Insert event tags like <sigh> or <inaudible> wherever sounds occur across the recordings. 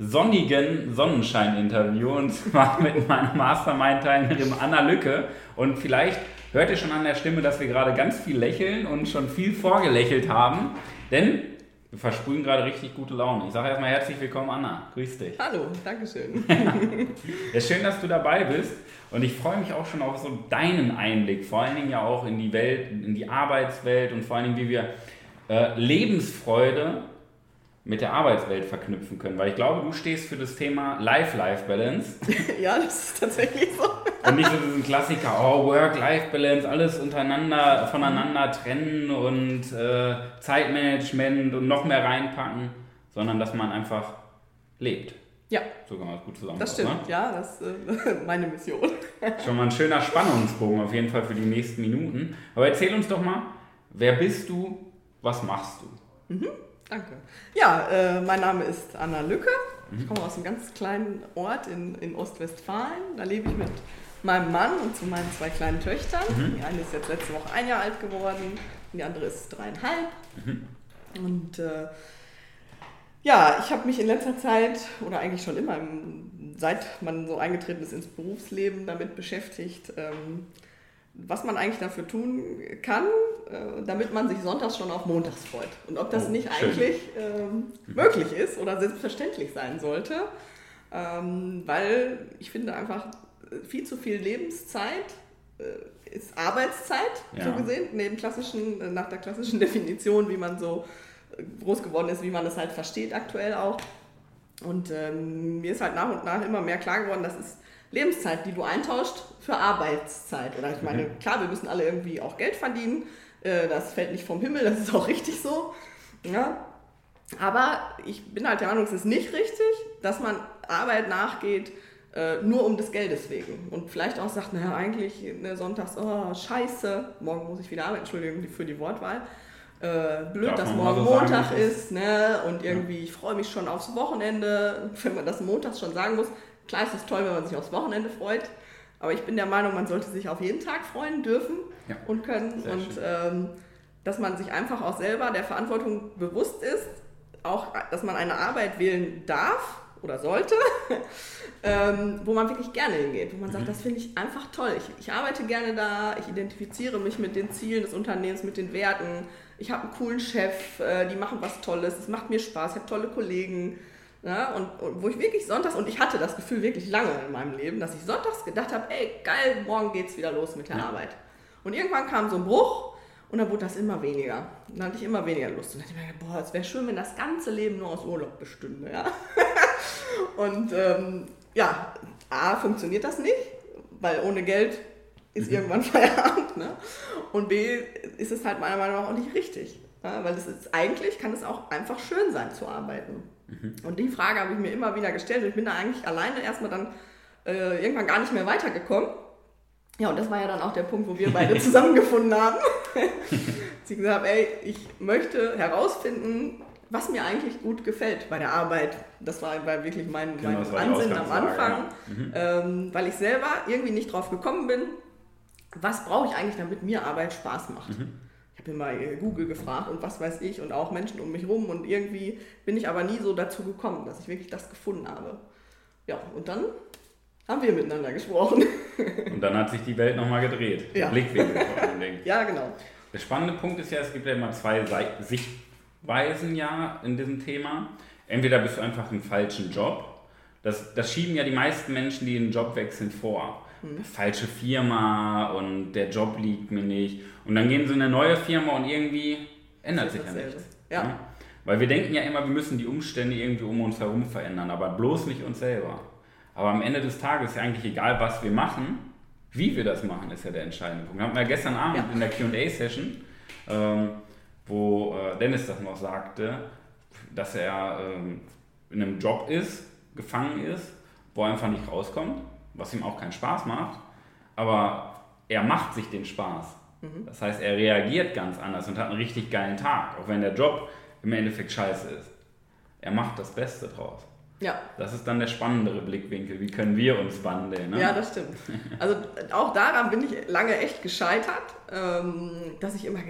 sonnigen Sonnenschein-Interview und <laughs> zwar mit meiner Mastermind-Teilnehmerin Anna Lücke. Und vielleicht hört ihr schon an der Stimme, dass wir gerade ganz viel lächeln und schon viel vorgelächelt haben, denn wir versprühen gerade richtig gute Laune. Ich sage erstmal herzlich willkommen, Anna. Grüß dich. Hallo, danke schön. <laughs> ja, schön, dass du dabei bist. Und ich freue mich auch schon auf so deinen Einblick, vor allen Dingen ja auch in die Welt, in die Arbeitswelt und vor allen Dingen, wie wir äh, Lebensfreude mit der Arbeitswelt verknüpfen können. Weil ich glaube, du stehst für das Thema Life-Life-Balance. <laughs> ja, das ist tatsächlich so. Und nicht so diesen Klassiker, oh, Work-Life-Balance, alles untereinander, voneinander trennen und äh, Zeitmanagement und noch mehr reinpacken, sondern dass man einfach lebt. Ja. So kann man das gut zusammen. Das stimmt, ne? ja, das ist äh, <laughs> meine Mission. <laughs> Schon mal ein schöner Spannungsbogen auf jeden Fall für die nächsten Minuten. Aber erzähl uns doch mal, wer bist du, was machst du? Mhm. Danke. Ja, äh, mein Name ist Anna Lücke. Ich komme aus einem ganz kleinen Ort in, in Ostwestfalen. Da lebe ich mit meinem Mann und zu meinen zwei kleinen Töchtern. Mhm. Die eine ist jetzt letzte Woche ein Jahr alt geworden, die andere ist dreieinhalb. Mhm. Und äh, ja, ich habe mich in letzter Zeit oder eigentlich schon immer, seit man so eingetreten ist ins Berufsleben, damit beschäftigt, ähm, was man eigentlich dafür tun kann, äh, damit man sich sonntags schon auf montags freut. Und ob das oh, nicht schön. eigentlich ähm, möglich ist oder selbstverständlich sein sollte. Ähm, weil ich finde einfach, viel zu viel Lebenszeit äh, ist Arbeitszeit, ja. so gesehen, neben klassischen, äh, nach der klassischen <laughs> Definition, wie man so äh, groß geworden ist, wie man es halt versteht aktuell auch. Und ähm, mir ist halt nach und nach immer mehr klar geworden, dass es Lebenszeit, die du eintauscht für Arbeitszeit. Oder ich meine, mhm. klar, wir müssen alle irgendwie auch Geld verdienen. Äh, das fällt nicht vom Himmel, das ist auch <laughs> richtig so. Ja. Aber ich bin halt der Meinung, es ist nicht richtig, dass man Arbeit nachgeht, äh, nur um des Geldes wegen. Und vielleicht auch sagt, naja, eigentlich ne, sonntags, oh, scheiße, morgen muss ich wieder arbeiten, Entschuldigung für die Wortwahl. Äh, blöd, dass morgen so Montag ist, ne? Und irgendwie, ja. ich freue mich schon aufs Wochenende, <laughs> wenn man das montags schon sagen muss. Klar ist es toll, wenn man sich aufs Wochenende freut, aber ich bin der Meinung, man sollte sich auf jeden Tag freuen dürfen ja. und können. Sehr und ähm, dass man sich einfach auch selber der Verantwortung bewusst ist, auch, dass man eine Arbeit wählen darf oder sollte, <laughs> ähm, wo man wirklich gerne hingeht, wo man sagt, mhm. das finde ich einfach toll. Ich, ich, arbeite gerne da, ich identifiziere mich mit den Zielen des Unternehmens, mit den Werten. Ich habe einen coolen Chef, äh, die machen was Tolles, es macht mir Spaß, ich habe tolle Kollegen. Ja, und, und, wo ich wirklich sonntags, und ich hatte das Gefühl wirklich lange in meinem Leben, dass ich sonntags gedacht habe, ey, geil, morgen geht's wieder los mit der ja. Arbeit. Und irgendwann kam so ein Bruch und dann wurde das immer weniger. Dann hatte ich immer weniger Lust. Und dann dachte ich mir, boah, es wäre schön, wenn das ganze Leben nur aus Urlaub bestünde. Ja? <laughs> und ähm, ja, A, funktioniert das nicht, weil ohne Geld ist mhm. irgendwann <laughs> Feierabend. Ne? Und B, ist es halt meiner Meinung nach auch nicht richtig. Ja? Weil es ist eigentlich, kann es auch einfach schön sein zu arbeiten. Mhm. Und die Frage habe ich mir immer wieder gestellt und ich bin da eigentlich alleine erstmal dann äh, irgendwann gar nicht mehr weitergekommen. Ja, und das war ja dann auch der Punkt, wo wir <laughs> beide zusammengefunden haben. <laughs> Sie gesagt haben, ey, ich möchte herausfinden, was mir eigentlich gut gefällt bei der Arbeit. Das war, war wirklich mein, genau, mein Ansinn am Anfang, ja. mhm. ähm, weil ich selber irgendwie nicht drauf gekommen bin, was brauche ich eigentlich, damit mir Arbeit Spaß macht. Mhm habe immer Google gefragt und was weiß ich und auch Menschen um mich rum und irgendwie bin ich aber nie so dazu gekommen, dass ich wirklich das gefunden habe. Ja, und dann haben wir miteinander gesprochen. <laughs> Und dann hat sich die Welt nochmal gedreht. Ja. Blickwinkel vor allen Dingen. <laughs> Ja, genau. Der spannende Punkt ist ja, es gibt ja immer zwei Sichtweisen ja in diesem Thema. Entweder bist du einfach im falschen Job. Das, das schieben ja die meisten Menschen, die den Job wechseln, vor hm. falsche Firma und der Job liegt mir nicht. Und dann gehen sie in eine neue Firma und irgendwie ändert sich ja nichts. Ja. ja. Weil wir denken ja immer, wir müssen die Umstände irgendwie um uns herum verändern, aber bloß nicht uns selber. Aber am Ende des Tages ist ja eigentlich egal, was wir machen, wie wir das machen, ist ja der entscheidende Punkt. Wir haben ja gestern Abend ja. in der QA-Session, ähm, wo äh, Dennis das noch sagte, dass er ähm, in einem Job ist, gefangen ist wo er einfach nicht rauskommt, was ihm auch keinen Spaß macht, aber er macht sich den Spaß. Mhm. Das heißt, er reagiert ganz anders und hat einen richtig geilen Tag, auch wenn der Job im Endeffekt scheiße ist. Er macht das Beste draus. Ja. Das ist dann der spannendere Blickwinkel. Wie können wir uns wandeln? Ne? Ja, das stimmt. Also auch daran bin ich lange echt gescheitert, ähm, dass ich immer,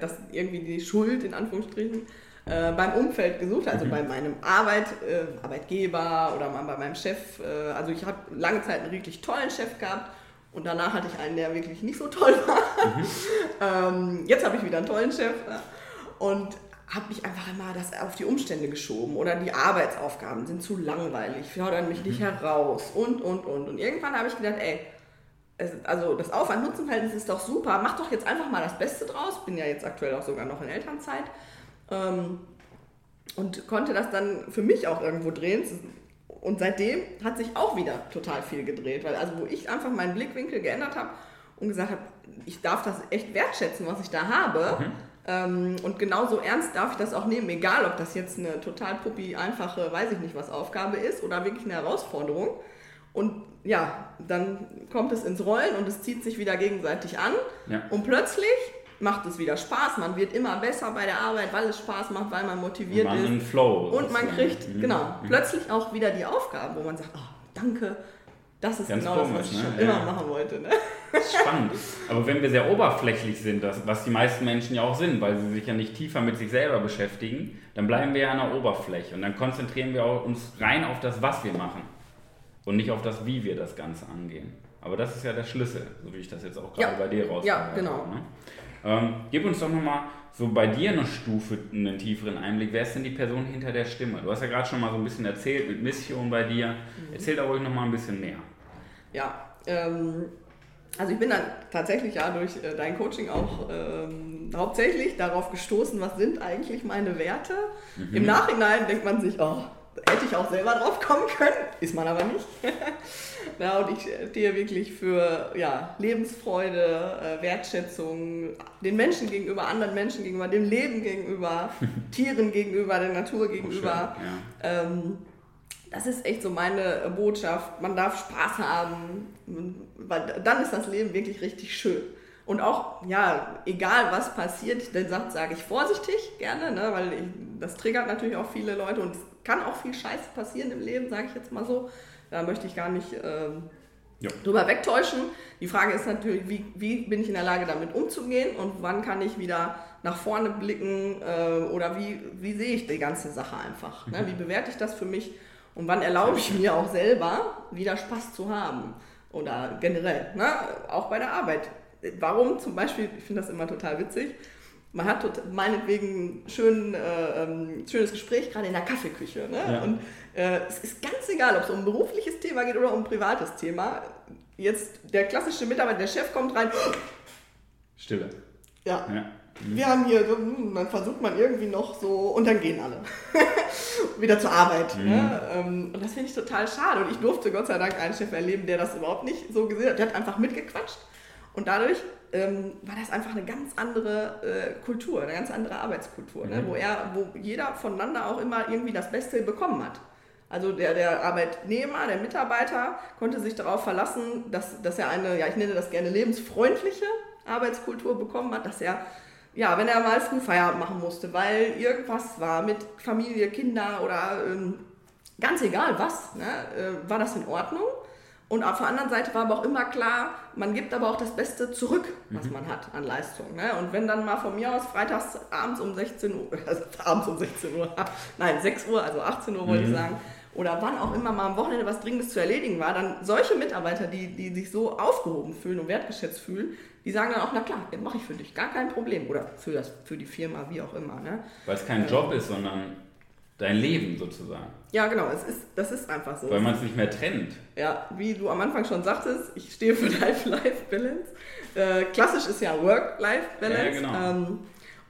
dass irgendwie die Schuld in Anführungsstrichen äh, beim Umfeld gesucht, also mhm. bei meinem Arbeit, äh, Arbeitgeber oder mal bei meinem Chef. Äh, also ich habe lange Zeit einen wirklich tollen Chef gehabt und danach hatte ich einen, der wirklich nicht so toll war. Mhm. <laughs> ähm, jetzt habe ich wieder einen tollen Chef. Und habe mich einfach immer das auf die Umstände geschoben oder die Arbeitsaufgaben sind zu langweilig, fordern mich nicht mhm. heraus und, und, und. Und irgendwann habe ich gedacht, ey, es, also das Aufwand-Nutzen-Verhältnis ist doch super, mach doch jetzt einfach mal das Beste draus. Bin ja jetzt aktuell auch sogar noch in Elternzeit. Ähm, und konnte das dann für mich auch irgendwo drehen. Und seitdem hat sich auch wieder total viel gedreht, weil also wo ich einfach meinen Blickwinkel geändert habe und gesagt habe, ich darf das echt wertschätzen, was ich da habe. Mhm ähm, und genauso ernst darf ich das auch nehmen, egal ob das jetzt eine total puppi, einfache, weiß ich nicht was Aufgabe ist oder wirklich eine Herausforderung. Und ja, dann kommt es ins Rollen und es zieht sich wieder gegenseitig an. Ja. Und plötzlich macht es wieder Spaß. Man wird immer besser bei der Arbeit, weil es Spaß macht, weil man motiviert man ist. Flow. Und man kriegt, mhm. genau, mhm. plötzlich auch wieder die Aufgaben, wo man sagt, oh, danke, das ist Ganz genau komisch, das, was ich ne? schon ja. immer machen wollte. Ne? Das ist spannend. Aber wenn wir sehr oberflächlich sind, das, was die meisten Menschen ja auch sind, weil sie sich ja nicht tiefer mit sich selber beschäftigen, dann bleiben wir ja an der Oberfläche und dann konzentrieren wir uns rein auf das, was wir machen und nicht auf das, wie wir das Ganze angehen. Aber das ist ja der Schlüssel, so wie ich das jetzt auch gerade ja. bei dir rausgehört Ja, genau. Ne? Ähm, gib uns doch nochmal so bei dir eine Stufe, einen tieferen Einblick. Wer ist denn die Person hinter der Stimme? Du hast ja gerade schon mal so ein bisschen erzählt mit Mission bei dir. Mhm. Erzähl da ruhig nochmal ein bisschen mehr. Ja, ähm, also ich bin dann tatsächlich ja durch äh, dein Coaching auch ähm, hauptsächlich darauf gestoßen, was sind eigentlich meine Werte. Mhm. Im Nachhinein denkt man sich, oh, hätte ich auch selber drauf kommen können, ist man aber nicht. <laughs> ja, und ich stehe wirklich für ja, Lebensfreude, äh, Wertschätzung, den Menschen gegenüber, anderen Menschen gegenüber, dem Leben gegenüber, <laughs> Tieren gegenüber, der Natur gegenüber. Oh, schön, ja. ähm, das ist echt so meine Botschaft. Man darf Spaß haben, weil dann ist das Leben wirklich richtig schön. Und auch, ja, egal was passiert, dann sage sag ich vorsichtig gerne, ne, weil ich, das triggert natürlich auch viele Leute und es kann auch viel Scheiße passieren im Leben, sage ich jetzt mal so. Da möchte ich gar nicht ähm, ja. drüber wegtäuschen. Die Frage ist natürlich, wie, wie bin ich in der Lage, damit umzugehen und wann kann ich wieder nach vorne blicken äh, oder wie, wie sehe ich die ganze Sache einfach? Ne? Mhm. Wie bewerte ich das für mich? Und wann erlaube ich mir auch selber, wieder Spaß zu haben? Oder generell, ne? auch bei der Arbeit. Warum zum Beispiel, ich finde das immer total witzig, man hat meinetwegen ein schön, äh, ähm, schönes Gespräch, gerade in der Kaffeeküche. Ne? Ja. Und äh, es ist ganz egal, ob es um ein berufliches Thema geht oder um ein privates Thema. Jetzt der klassische Mitarbeiter, der Chef kommt rein. Stille. Ja. ja. Mhm. Wir haben hier, hm, dann versucht man irgendwie noch so und dann gehen alle <laughs> wieder zur Arbeit. Mhm. Ne? Ähm, und das finde ich total schade. Und ich durfte Gott sei Dank einen Chef erleben, der das überhaupt nicht so gesehen hat. Der hat einfach mitgequatscht. Und dadurch ähm, war das einfach eine ganz andere äh, Kultur, eine ganz andere Arbeitskultur, ne? mhm. ne? wo, er, wo jeder voneinander auch immer irgendwie das Beste bekommen hat. Also der, der Arbeitnehmer, der Mitarbeiter konnte sich darauf verlassen, dass, dass er eine, ja ich nenne das gerne lebensfreundliche Arbeitskultur bekommen hat, dass er ja, wenn er mal früh Feierabend machen musste, weil irgendwas war mit Familie, Kinder oder ähm, ganz egal was, ne, äh, war das in Ordnung. Und auf der anderen Seite war aber auch immer klar, man gibt aber auch das Beste zurück, was mhm. man hat an Leistung. Ne? Und wenn dann mal von mir aus freitags abends um 16 Uhr, <laughs> also abends um 16 Uhr, nein, 6 Uhr, also 18 Uhr wollte mhm. ich sagen, oder wann auch immer mal am Wochenende was Dringendes zu erledigen war, dann solche Mitarbeiter, die, die sich so aufgehoben fühlen und wertgeschätzt fühlen, die sagen dann auch, na klar, den mache ich für dich, gar kein Problem. Oder für, das, für die Firma, wie auch immer. Ne? Weil es kein ähm, Job ist, sondern dein Leben sozusagen. Ja, genau, es ist, das ist einfach so. Weil man es nicht mehr trennt. Ja, wie du am Anfang schon sagtest, ich stehe für <laughs> Life-Life-Balance. Äh, klassisch ist ja Work-Life-Balance. Ja, genau. Ähm,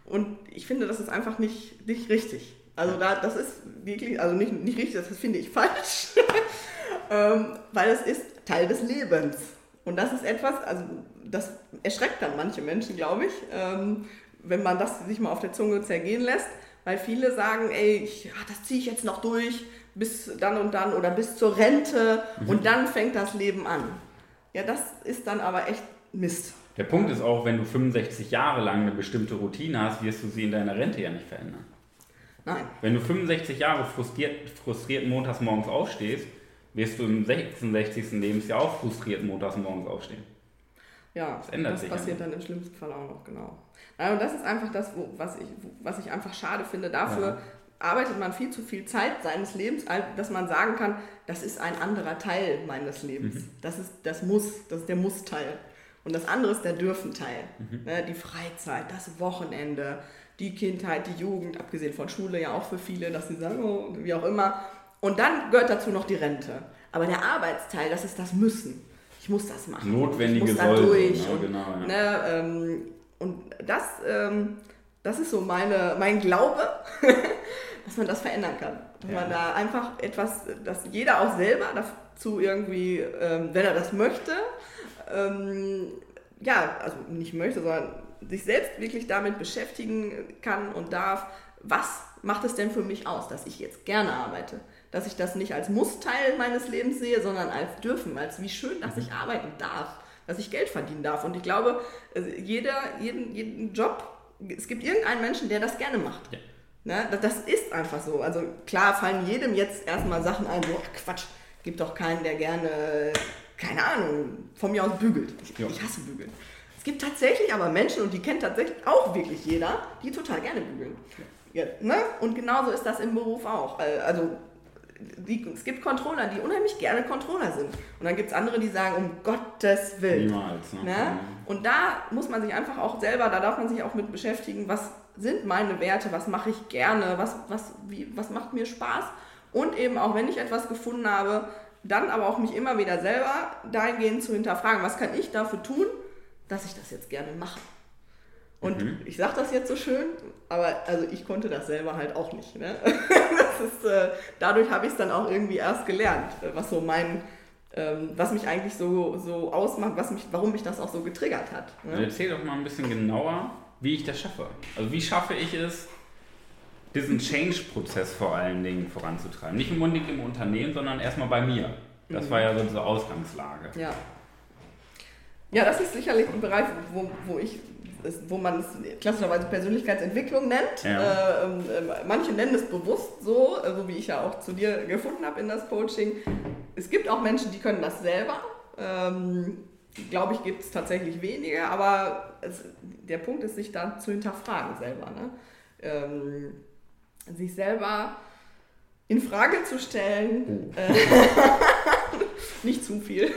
und ich finde, das ist einfach nicht, nicht richtig. Also da, das ist wirklich, also nicht, nicht richtig, das finde ich falsch, <laughs> ähm, weil es ist Teil des Lebens. Und das ist etwas, also das erschreckt dann manche Menschen, glaube ich, ähm, wenn man das sich mal auf der Zunge zergehen lässt, weil viele sagen, ey, ich, ach, das ziehe ich jetzt noch durch bis dann und dann oder bis zur Rente mhm. und dann fängt das Leben an. Ja, das ist dann aber echt Mist. Der Punkt ist auch, wenn du 65 Jahre lang eine bestimmte Routine hast, wirst du sie in deiner Rente ja nicht verändern. Nein. Wenn du 65 Jahre frustriert, frustriert montags morgens aufstehst, wirst du im 66. Lebensjahr auch frustriert montags morgens aufstehen. Ja, das, ändert das sich passiert ja. dann im schlimmsten Fall auch noch, genau. Und das ist einfach das, was ich, was ich einfach schade finde. Dafür ja. arbeitet man viel zu viel Zeit seines Lebens, dass man sagen kann, das ist ein anderer Teil meines Lebens. Mhm. Das ist das Muss, das ist der Muss-Teil. Und das andere ist der Dürfen-Teil. Mhm. Ne, die Freizeit, das Wochenende, die Kindheit, die Jugend, abgesehen von Schule ja auch für viele, dass sie sagen, oh, wie auch immer. Und dann gehört dazu noch die Rente. Aber der Arbeitsteil, das ist das Müssen. Ich muss das machen. Notwendige ich muss da durch. Ja, und, genau, ja. ne, ähm, und das, ähm, das ist so meine, mein Glaube, <laughs> dass man das verändern kann. Dass ja. man da einfach etwas, dass jeder auch selber dazu irgendwie, ähm, wenn er das möchte, ähm, ja, also nicht möchte, sondern sich selbst wirklich damit beschäftigen kann und darf, was macht es denn für mich aus, dass ich jetzt gerne arbeite? Dass ich das nicht als Mussteil meines Lebens sehe, sondern als dürfen, als wie schön, dass ich arbeiten darf, dass ich Geld verdienen darf. Und ich glaube, jeder, jeden, jeden Job, es gibt irgendeinen Menschen, der das gerne macht. Ja. Ne? Das ist einfach so. Also klar fallen jedem jetzt erstmal Sachen ein, so ach Quatsch, gibt doch keinen, der gerne, keine Ahnung, von mir aus bügelt. Ich, ich hasse bügeln. Es gibt tatsächlich aber Menschen, und die kennt tatsächlich auch wirklich jeder, die total gerne bügeln. Ja, ne? Und genauso ist das im Beruf auch. Äh, also die, es gibt Controller, die unheimlich gerne Controller sind. Und dann gibt es andere, die sagen, um Gottes Willen. Niemals. Ne? Ne? Und da muss man sich einfach auch selber, da darf man sich auch mit beschäftigen, was sind meine Werte, was mache ich gerne, was, was, wie, was macht mir Spaß. Und eben auch, wenn ich etwas gefunden habe, dann aber auch mich immer wieder selber dahingehend zu hinterfragen, was kann ich dafür tun, dass ich das jetzt gerne mache. Und mhm. ich sage das jetzt so schön, aber also ich konnte das selber halt auch nicht. Ne? <laughs> Ist, äh, dadurch habe ich es dann auch irgendwie erst gelernt, was so mein, ähm, was mich eigentlich so, so ausmacht, was mich, warum mich das auch so getriggert hat. Ne? Also erzähl doch mal ein bisschen genauer, wie ich das schaffe. Also wie schaffe ich es, diesen Change-Prozess vor allen Dingen voranzutreiben. Nicht unbedingt im Unternehmen, sondern erstmal bei mir. Das mhm. war ja so diese Ausgangslage. Ja. Ja, das ist sicherlich ein Bereich, wo, wo ich wo man es klassischerweise Persönlichkeitsentwicklung nennt. Ja. Äh, äh, manche nennen es bewusst so, äh, so wie ich ja auch zu dir gefunden habe in das Coaching. Es gibt auch Menschen, die können das selber. Ähm, Glaube ich, gibt es tatsächlich wenige, aber es, der Punkt ist, sich da zu hinterfragen selber. Ne? Ähm, sich selber in Frage zu stellen. Oh. Äh, <laughs> nicht zu viel.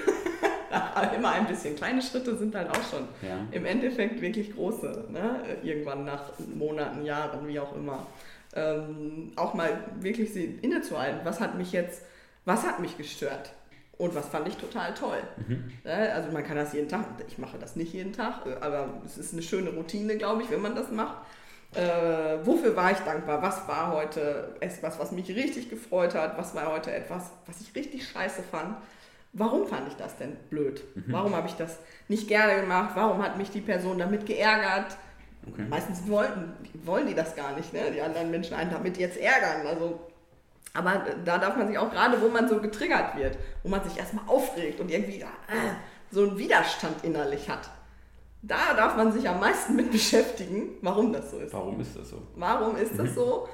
<laughs> immer ein bisschen. Kleine Schritte sind halt auch schon ja. im Endeffekt wirklich große. Ne? Irgendwann nach Monaten, Jahren, wie auch immer. Ähm, auch mal wirklich innezuhalten. Was hat mich jetzt, was hat mich gestört? Und was fand ich total toll. Mhm. Ne? Also man kann das jeden Tag, ich mache das nicht jeden Tag, aber es ist eine schöne Routine, glaube ich, wenn man das macht. Äh, wofür war ich dankbar? Was war heute etwas, was mich richtig gefreut hat? Was war heute etwas, was ich richtig scheiße fand? Warum fand ich das denn blöd? Mhm. Warum habe ich das nicht gerne gemacht? Warum hat mich die Person damit geärgert? Okay. Meistens wollten, wollen die das gar nicht, ne? die anderen Menschen einen damit jetzt ärgern. Also, aber da darf man sich auch gerade, wo man so getriggert wird, wo man sich erstmal aufregt und irgendwie äh, so einen Widerstand innerlich hat, da darf man sich am meisten mit <laughs> beschäftigen, warum das so ist. Warum ist das so? Warum ist das mhm. so?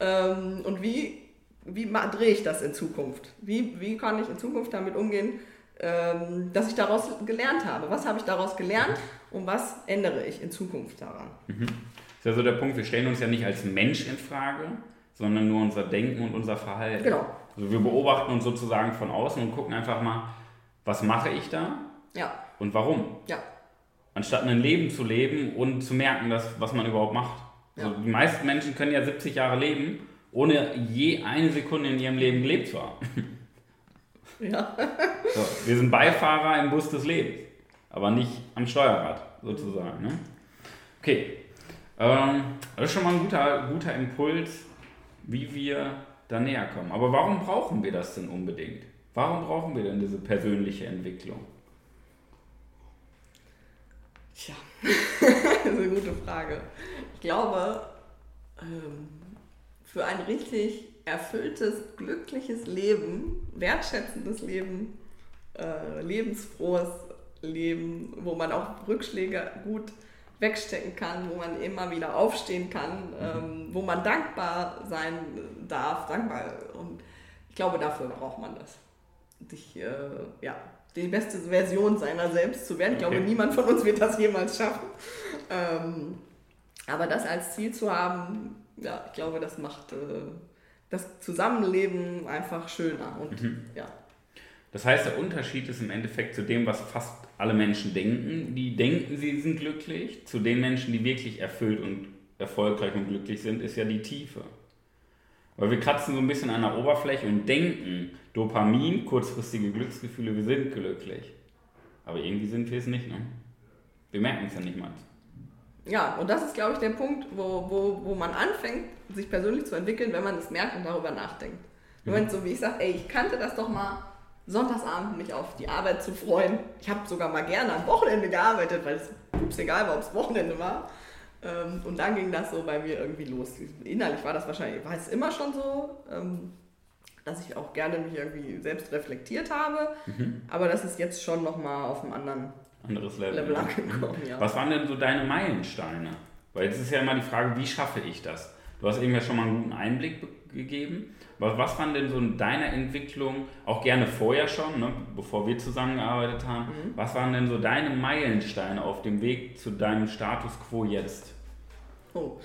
Ähm, und wie wie drehe ich das in Zukunft? Wie, wie kann ich in Zukunft damit umgehen, ähm, dass ich daraus gelernt habe? Was habe ich daraus gelernt und was ändere ich in Zukunft daran? Mhm. Das ist ja so der Punkt, wir stellen uns ja nicht als Mensch in Frage, sondern nur unser Denken und unser Verhalten. Genau. Also wir beobachten uns sozusagen von außen und gucken einfach mal, was mache ich da ja. und warum. Ja. Anstatt ein Leben zu leben und zu merken, dass, was man überhaupt macht. Ja. Also die meisten Menschen können ja 70 Jahre leben ohne je eine Sekunde in ihrem Leben gelebt zu haben. <laughs> Ja. So, wir sind Beifahrer im Bus des Lebens, aber nicht am Steuerrad sozusagen. Ne? Okay, ähm, das ist schon mal ein guter, guter Impuls, wie wir da näher kommen. Aber warum brauchen wir das denn unbedingt? Warum brauchen wir denn diese persönliche Entwicklung? Tja, <laughs> das ist eine gute Frage. Ich glaube, ähm, für ein richtig erfülltes, glückliches Leben, wertschätzendes Leben, äh, lebensfrohes Leben, wo man auch Rückschläge gut wegstecken kann, wo man immer wieder aufstehen kann, ähm, wo man dankbar sein darf, dankbar. Und ich glaube, dafür braucht man das. Sich, äh, ja, die beste Version seiner selbst zu werden. Ich glaube, niemand von uns wird das jemals schaffen. Ähm, aber das als Ziel zu haben, ja, ich glaube, das macht äh, das Zusammenleben einfach schöner. Und, mhm. ja. Das heißt, der Unterschied ist im Endeffekt zu dem, was fast alle Menschen denken. Die denken, sie sind glücklich. Zu den Menschen, die wirklich erfüllt und erfolgreich und glücklich sind, ist ja die Tiefe. Weil wir kratzen so ein bisschen an der Oberfläche und denken, Dopamin, kurzfristige Glücksgefühle, wir sind glücklich. Aber irgendwie sind wir es nicht, ne? Wir merken es ja nicht mal. Ja, und das ist, glaube ich, der Punkt, wo, wo, wo man anfängt, sich persönlich zu entwickeln, wenn man es merkt und darüber nachdenkt. Wenn man so wie ich sage, ey, ich kannte das doch mal, Sonntagsabend mich auf die Arbeit zu freuen. Ich habe sogar mal gerne am Wochenende gearbeitet, weil es pups egal war, ob es Wochenende war. Ähm, und dann ging das so bei mir irgendwie los. Innerlich war das wahrscheinlich, war es immer schon so, ähm, dass ich auch gerne mich irgendwie selbst reflektiert habe. Mhm. Aber das ist jetzt schon nochmal auf einem anderen anderes Level, Level angekommen. Ja. Was waren denn so deine Meilensteine? Weil jetzt ist ja immer die Frage, wie schaffe ich das? Du hast irgendwie schon mal einen guten Einblick gegeben. Was, was waren denn so in deiner Entwicklung, auch gerne vorher schon, ne, bevor wir zusammengearbeitet haben, mhm. was waren denn so deine Meilensteine auf dem Weg zu deinem Status quo jetzt? Oh,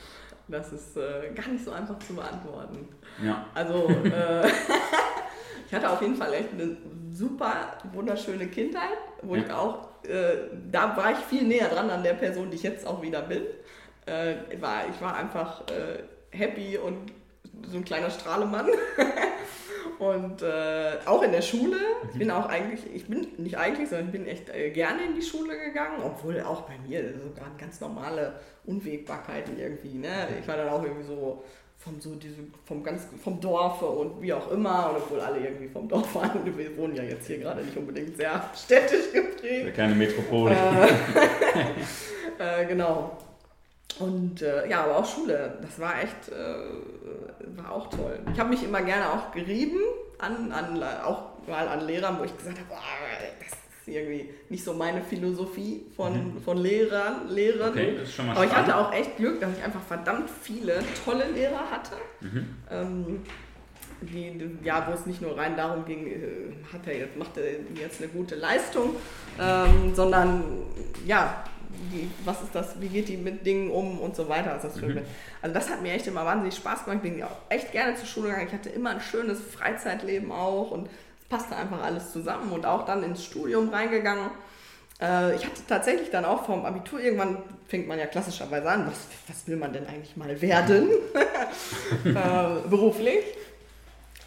das ist äh, gar nicht so einfach zu beantworten. Ja. Also, <laughs> äh, <laughs> ich hatte auf jeden Fall echt eine super wunderschöne Kindheit, wo ja. ich auch, äh, da war ich viel näher dran an der Person, die ich jetzt auch wieder bin. Äh, war, ich war einfach äh, happy und so ein kleiner Strahlemann. <laughs> und äh, auch in der Schule. Ich bin auch eigentlich, ich bin nicht eigentlich, sondern bin echt äh, gerne in die Schule gegangen, obwohl auch bei mir sogar ganz normale Unwägbarkeiten irgendwie. Ne? Ich war dann auch irgendwie so vom so diese, vom ganz vom Dorf und wie auch immer, und obwohl alle irgendwie vom Dorf waren, wir wohnen ja jetzt hier gerade nicht unbedingt sehr städtisch geprägt. Keine Metropole. Äh, <laughs> äh, genau. Und äh, ja, aber auch Schule, das war echt, äh, war auch toll. Ich habe mich immer gerne auch gerieben, an, an, auch mal an Lehrern, wo ich gesagt habe, oh, das ist irgendwie nicht so meine Philosophie von, mhm. von Lehrern, Lehrern. Okay, das ist schon mal aber ich hatte auch echt Glück, dass ich einfach verdammt viele tolle Lehrer hatte. Mhm. Ähm, die, ja, wo es nicht nur rein darum ging, äh, hat er jetzt, macht er jetzt eine gute Leistung, ähm, sondern ja, wie, was ist das, wie geht die mit Dingen um und so weiter. Also das, mhm. also das hat mir echt immer wahnsinnig Spaß gemacht. Ich bin auch echt gerne zur Schule gegangen. Ich hatte immer ein schönes Freizeitleben auch und passte einfach alles zusammen und auch dann ins Studium reingegangen. Äh, ich hatte tatsächlich dann auch vom Abitur, irgendwann fängt man ja klassischerweise an, was, was will man denn eigentlich mal werden <laughs> äh, beruflich.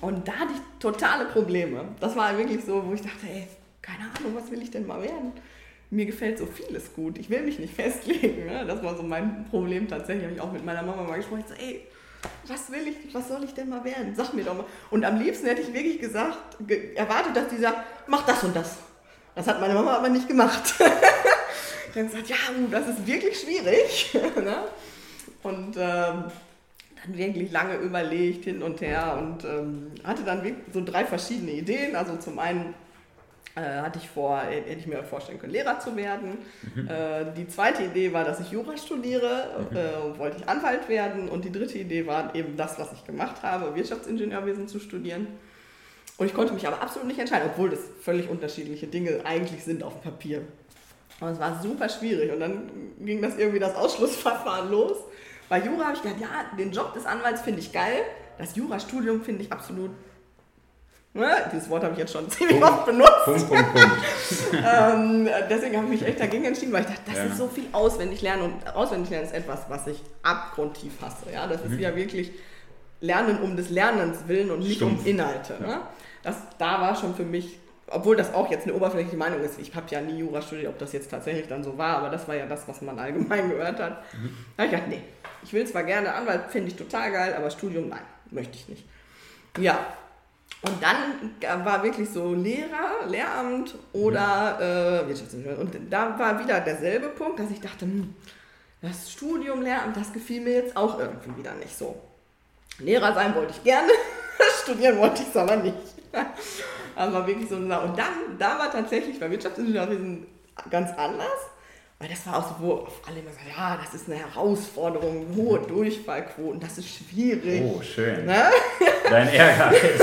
Und da hatte ich totale Probleme. Das war wirklich so, wo ich dachte, ey, keine Ahnung, was will ich denn mal werden? mir gefällt so vieles gut. Ich will mich nicht <laughs> festlegen. Ne? Das war so mein Problem tatsächlich. Habe ich auch mit meiner Mama mal gesprochen. Ich so, ey, was will ich, was soll ich denn mal werden? Sag mir doch mal. Und am liebsten hätte ich wirklich gesagt, ge erwartet, dass dieser, mach das und das. Das hat meine Mama aber nicht gemacht. <laughs> habe gesagt, ja, das ist wirklich schwierig. <laughs> ne? Und ähm, dann wirklich lange überlegt, hin und her und ähm, hatte dann so drei verschiedene Ideen. Also zum einen hatte ich vor, hätte ich mir vorstellen können, Lehrer zu werden. Mhm. Äh, die zweite Idee war, dass ich Jura studiere, mhm. äh, wollte ich Anwalt werden. Und die dritte Idee war eben das, was ich gemacht habe, Wirtschaftsingenieurwesen zu studieren. Und ich konnte mich aber absolut nicht entscheiden, obwohl das völlig unterschiedliche Dinge eigentlich sind auf dem Papier. Aber es war super schwierig und dann ging das irgendwie das Ausschlussverfahren los. Bei Jura habe ich gedacht, ja, den Job des Anwalts finde ich geil, das Jurastudium finde ich absolut Ne? Dieses Wort habe ich jetzt schon <laughs> ziemlich oft benutzt. Punkt, Punkt, Punkt. <laughs> ähm, deswegen habe ich mich echt dagegen entschieden, weil ich dachte, das ja. ist so viel auswendig lernen und auswendig lernen ist etwas, was ich abgrundtief hasse. Ja? Das mhm. ist ja wirklich Lernen um des Lernens willen und nicht Stumpf. um Inhalte. Ja. Ne? Das, da war schon für mich, obwohl das auch jetzt eine oberflächliche Meinung ist, ich habe ja nie Jura studiert, ob das jetzt tatsächlich dann so war, aber das war ja das, was man allgemein <laughs> gehört hat. Mhm. Da habe ich gedacht, nee, ich will zwar gerne Anwalt, finde ich total geil, aber Studium, nein, möchte ich nicht. Ja, und dann war wirklich so Lehrer, Lehramt oder äh, Wirtschaftsingenieur. Und da war wieder derselbe Punkt, dass ich dachte, hm, das Studium, Lehramt, das gefiel mir jetzt auch irgendwie wieder nicht so. Lehrer sein wollte ich gerne, <laughs> studieren wollte ich es aber nicht. Das war wirklich so eine Sache. Und dann, da war tatsächlich bei Wirtschaftsingenieurwesen ganz anders. Weil das war auch so, wo alle immer sagen, ja, das ist eine Herausforderung, hohe Durchfallquoten, das ist schwierig. Oh, schön. Ne? <laughs> Dein Ehrgeiz.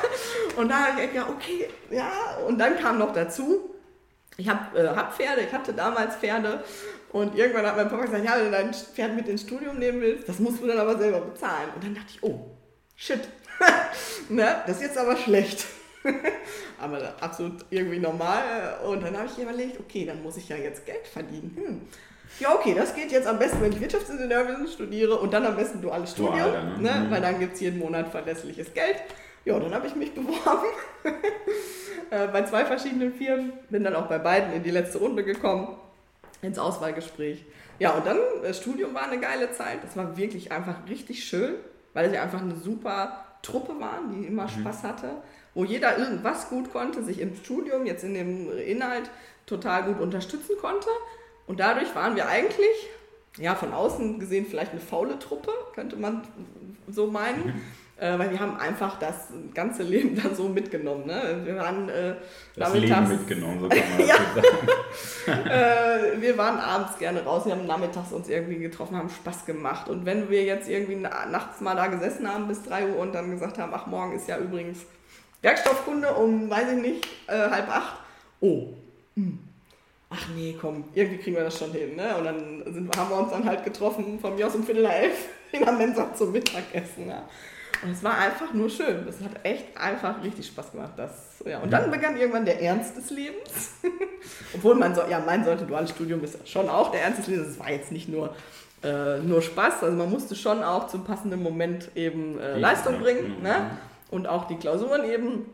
<laughs> und da habe ich gedacht, okay, ja. Und dann kam noch dazu, ich habe äh, hab Pferde, ich hatte damals Pferde und irgendwann hat mein Papa gesagt, ja, wenn du dein Pferd mit ins Studium nehmen willst, das musst du dann aber selber bezahlen. Und dann dachte ich, oh, shit, <laughs> ne, das ist jetzt aber schlecht. <laughs> aber absolut irgendwie normal. Und dann habe ich überlegt, okay, dann muss ich ja jetzt Geld verdienen. Hm. Ja, okay, das geht jetzt am besten, wenn ich Wirtschaftsingenieurwesen studiere und dann am besten duales Studium, Dual, ne? ne? Mhm. weil dann gibt es jeden Monat verlässliches Geld. Ja, dann habe ich mich <laughs> beworben äh, bei zwei verschiedenen Firmen, bin dann auch bei beiden in die letzte Runde gekommen, ins Auswahlgespräch. Ja, und dann, das Studium war eine geile Zeit. Das war wirklich einfach richtig schön, weil sie einfach eine super Truppe waren, die immer mhm. Spaß hatte wo jeder irgendwas gut konnte, sich im Studium, jetzt in dem Inhalt total gut unterstützen konnte. Und dadurch waren wir eigentlich, ja, von außen gesehen vielleicht eine faule Truppe, könnte man so meinen. Mhm. Äh, weil wir haben einfach das ganze Leben <laughs> dann so mitgenommen. Ne? Wir waren äh, das Leben mitgenommen, so kann man <laughs> ja. sagen. <laughs> äh, wir waren abends gerne raus, wir haben nachmittags uns irgendwie getroffen, haben Spaß gemacht. Und wenn wir jetzt irgendwie nachts mal da gesessen haben bis 3 Uhr und dann gesagt haben, ach, morgen ist ja übrigens Werkstoffkunde um, weiß ich nicht, äh, halb acht. Oh, hm. ach nee, komm, irgendwie kriegen wir das schon hin. Ne? Und dann sind, haben wir uns dann halt getroffen, von mir aus um Viertel nach elf <laughs> in der Mensa zum Mittagessen. Ja. Und es war einfach nur schön. Das hat echt einfach richtig Spaß gemacht. Das, ja. Und dann begann irgendwann der Ernst des Lebens. <laughs> Obwohl man so, ja, mein sollte duales Studium ist schon auch der Ernst des Lebens. Es war jetzt nicht nur, äh, nur Spaß. Also man musste schon auch zum passenden Moment eben äh, Leistung bringen. Ne? Und auch die Klausuren eben.